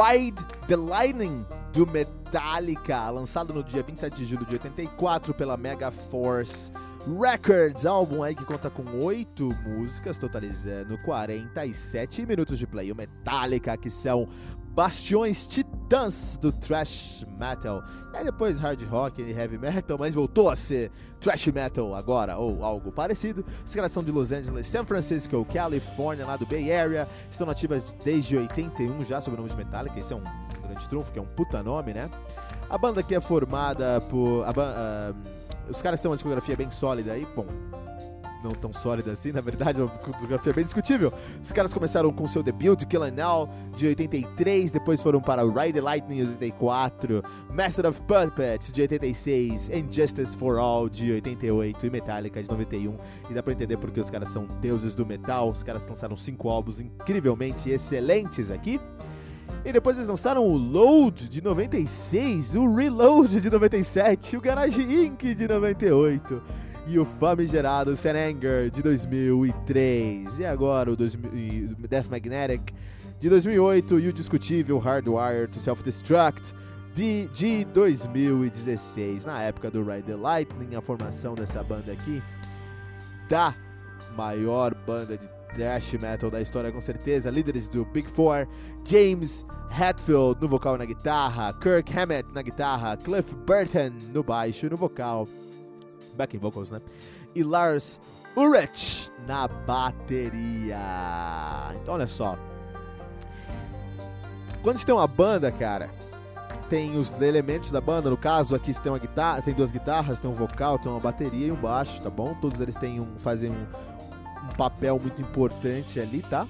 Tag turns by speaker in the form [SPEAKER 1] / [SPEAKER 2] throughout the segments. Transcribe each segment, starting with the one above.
[SPEAKER 1] Ride the Lightning do Metallica, lançado no dia 27 de julho de 84 pela Mega Force Records, álbum aí que conta com 8 músicas, totalizando 47 minutos de play. O Metallica, que são bastiões titãs do thrash metal. E aí depois hard rock e heavy metal, mas voltou a ser thrash metal agora, ou algo parecido. Os caras são de Los Angeles, San Francisco, Califórnia, lá do Bay Area. Estão nativas desde 81 já, sob o nome de Metallica. Esse é um grande trunfo, que é um puta nome, né? A banda aqui é formada por... A, uh, os caras têm uma discografia bem sólida aí, bom, não tão sólida assim, na verdade, uma fotografia bem discutível. Os caras começaram com seu debut, Kill and Now, de 83, depois foram para Ride the Lightning, de 84, Master of Puppets, de 86, and Justice for All, de 88, e Metallica, de 91. E dá pra entender porque os caras são deuses do metal, os caras lançaram cinco álbuns incrivelmente excelentes aqui. E depois eles lançaram o Load de 96, o Reload de 97, o Garage Inc. de 98 e o famigerado Serenger de 2003. E agora o Death Magnetic de 2008 e o discutível Hardwire to Self-Destruct de, de 2016. Na época do Ride the Lightning, a formação dessa banda aqui, da maior banda de thrash metal da história, com certeza. Líderes do Big Four: James Hetfield no vocal e na guitarra, Kirk Hammett na guitarra, Cliff Burton no baixo e no vocal backing vocals, né? E Lars Ulrich na bateria. Então, olha só. Quando gente tem uma banda, cara, tem os elementos da banda. No caso, aqui você tem uma guitarra, tem duas guitarras, tem um vocal, tem uma bateria e um baixo, tá bom? Todos eles têm um, fazem um, um papel muito importante ali, tá?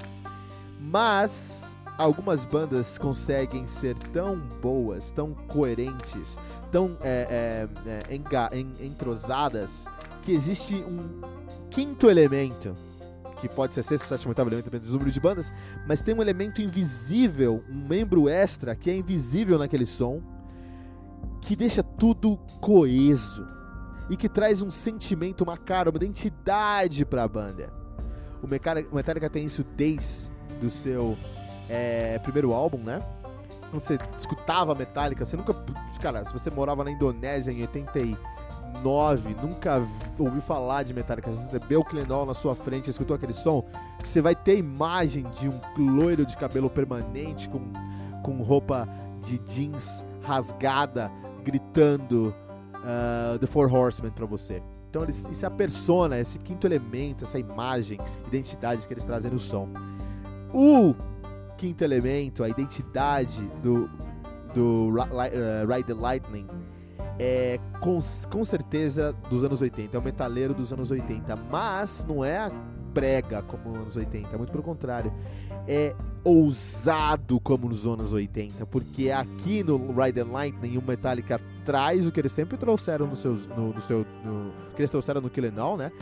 [SPEAKER 1] Mas algumas bandas conseguem ser tão boas, tão coerentes, tão é, é, é, entrosadas que existe um quinto elemento que pode ser sexto, sétimo, oitavo elemento, dependendo do número de bandas, mas tem um elemento invisível, um membro extra que é invisível naquele som, que deixa tudo coeso e que traz um sentimento, uma cara, uma identidade para a banda. O Metallica tem isso desde do seu é, primeiro álbum, né? quando você escutava Metallica, você nunca. Cara, se você morava na Indonésia em 89, nunca ouviu falar de Metallica, você recebeu o Clenol na sua frente escutou aquele som, você vai ter imagem de um loiro de cabelo permanente com, com roupa de jeans rasgada, gritando uh, The Four Horsemen pra você. Então eles, isso é a persona, esse quinto elemento, essa imagem, identidade que eles trazem no som. O quinto elemento, a identidade do, do uh, Ride the Lightning é com, com certeza dos anos 80, é o metaleiro dos anos 80, mas não é a brega como nos anos 80, muito pelo contrário, é ousado como nos anos 80, porque aqui no Ride the Lightning o Metallica traz o que eles sempre trouxeram no, seus, no, no seu, no, que eles trouxeram no Kill All, né?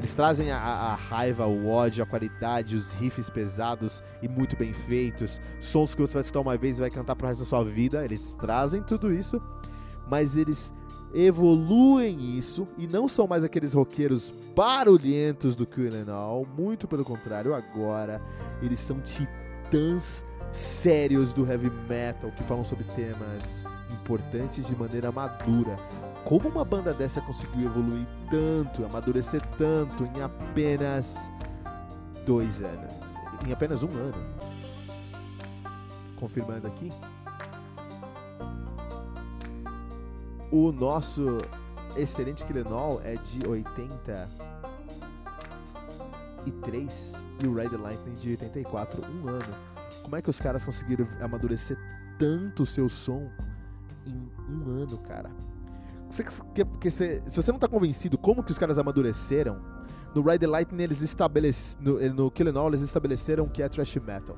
[SPEAKER 1] Eles trazem a, a, raiva, o ódio, a qualidade, os riffs pesados e muito bem feitos, sons que você vai escutar uma vez e vai cantar pro resto da sua vida. Eles trazem tudo isso, mas eles evoluem isso e não são mais aqueles roqueiros barulhentos do All, muito pelo contrário, agora eles são titãs sérios do heavy metal que falam sobre temas importantes de maneira madura. Como uma banda dessa conseguiu evoluir tanto, amadurecer tanto em apenas dois anos? Em apenas um ano. Confirmando aqui. O nosso excelente Killenol é de 83 e o Ride Lightning de 84, um ano. Como é que os caras conseguiram amadurecer tanto o seu som em um ano, cara? Você, que, que, se, se você não tá convencido como que os caras amadureceram, no Ride the Lightning eles estabeleceram. No, no Kill All eles estabeleceram que é thrash metal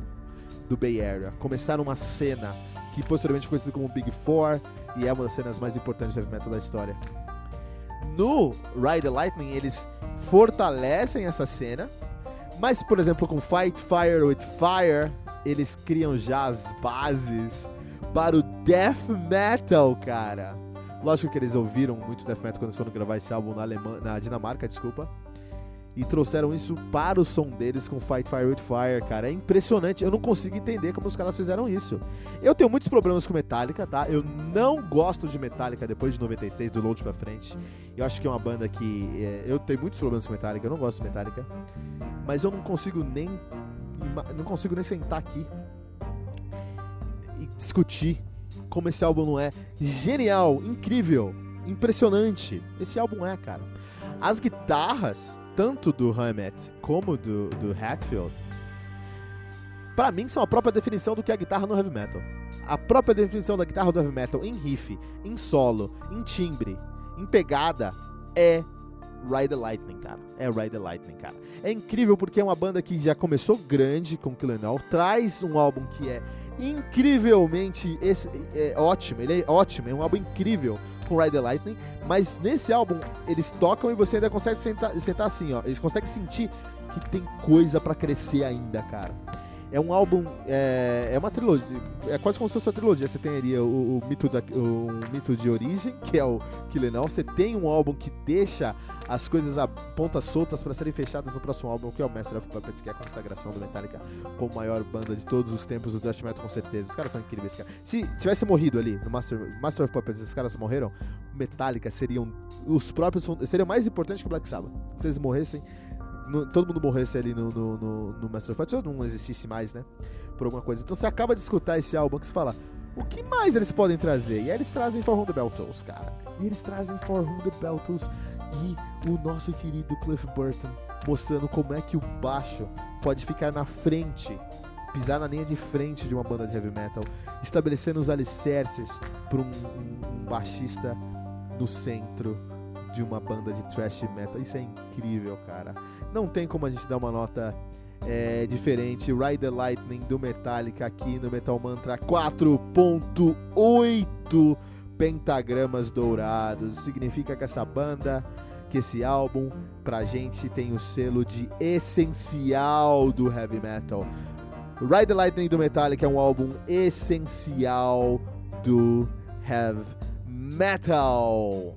[SPEAKER 1] do Bay Area. Começaram uma cena que posteriormente foi conhecida como Big Four e é uma das cenas mais importantes do heavy metal da história. No Ride the Lightning eles fortalecem essa cena, mas por exemplo com Fight Fire with Fire eles criam já as bases para o death metal, cara. Lógico que eles ouviram muito death metal quando eles foram gravar esse álbum na, Alemanha, na Dinamarca, desculpa. E trouxeram isso para o som deles com Fight Fire with Fire, cara. É impressionante. Eu não consigo entender como os caras fizeram isso. Eu tenho muitos problemas com Metallica, tá? Eu não gosto de Metallica depois de 96, do Load pra frente. Eu acho que é uma banda que. É, eu tenho muitos problemas com Metallica, eu não gosto de Metallica. Mas eu não consigo nem não consigo nem sentar aqui e discutir como esse álbum não é genial, incrível, impressionante. Esse álbum é, cara. As guitarras, tanto do Hammett como do, do Hatfield, para mim são a própria definição do que é a guitarra no heavy metal. A própria definição da guitarra do heavy metal em riff, em solo, em timbre, em pegada é Ride the Lightning, cara. É Ride the Lightning, cara. É incrível porque é uma banda que já começou grande com Killenall, traz um álbum que é incrivelmente esse, é, ótimo, ele é ótimo, é um álbum incrível com Ride the Lightning, mas nesse álbum eles tocam e você ainda consegue sentar, sentar assim, ó, eles conseguem sentir que tem coisa para crescer ainda, cara. É um álbum, é, é uma trilogia, é quase como se fosse uma trilogia. Você ali o, o mito, da, o, o, mito de origem, que é o Killenall. Você tem um álbum que deixa as coisas a pontas soltas para serem fechadas no próximo álbum, que é o Master of Puppets, que é a consagração do Metallica como maior banda de todos os tempos do thrash metal, com certeza. Os caras são incríveis, cara. Se tivesse morrido ali no Master, Master of Puppets, esses caras morreram, Metallica seriam os próprios, seriam mais importantes que o Black Sabbath. Se eles morressem, no, todo mundo morresse ali no, no, no, no Master of Puppets, não existisse mais, né? Por alguma coisa. Então você acaba de escutar esse álbum que você fala, o que mais eles podem trazer? E aí eles trazem For Whom the Bell Tolls, cara. E eles trazem For Whom the Bell Tolls e o nosso querido Cliff Burton mostrando como é que o baixo pode ficar na frente, pisar na linha de frente de uma banda de heavy metal, estabelecendo os alicerces para um, um, um baixista no centro de uma banda de thrash metal. Isso é incrível, cara. Não tem como a gente dar uma nota é, diferente. Ride the Lightning do Metallica aqui no Metal Mantra 4.8 pentagramas dourados. Significa que essa banda, que esse álbum, pra gente tem o selo de essencial do heavy metal. Ride the Lightning do Metallica é um álbum essencial do heavy metal.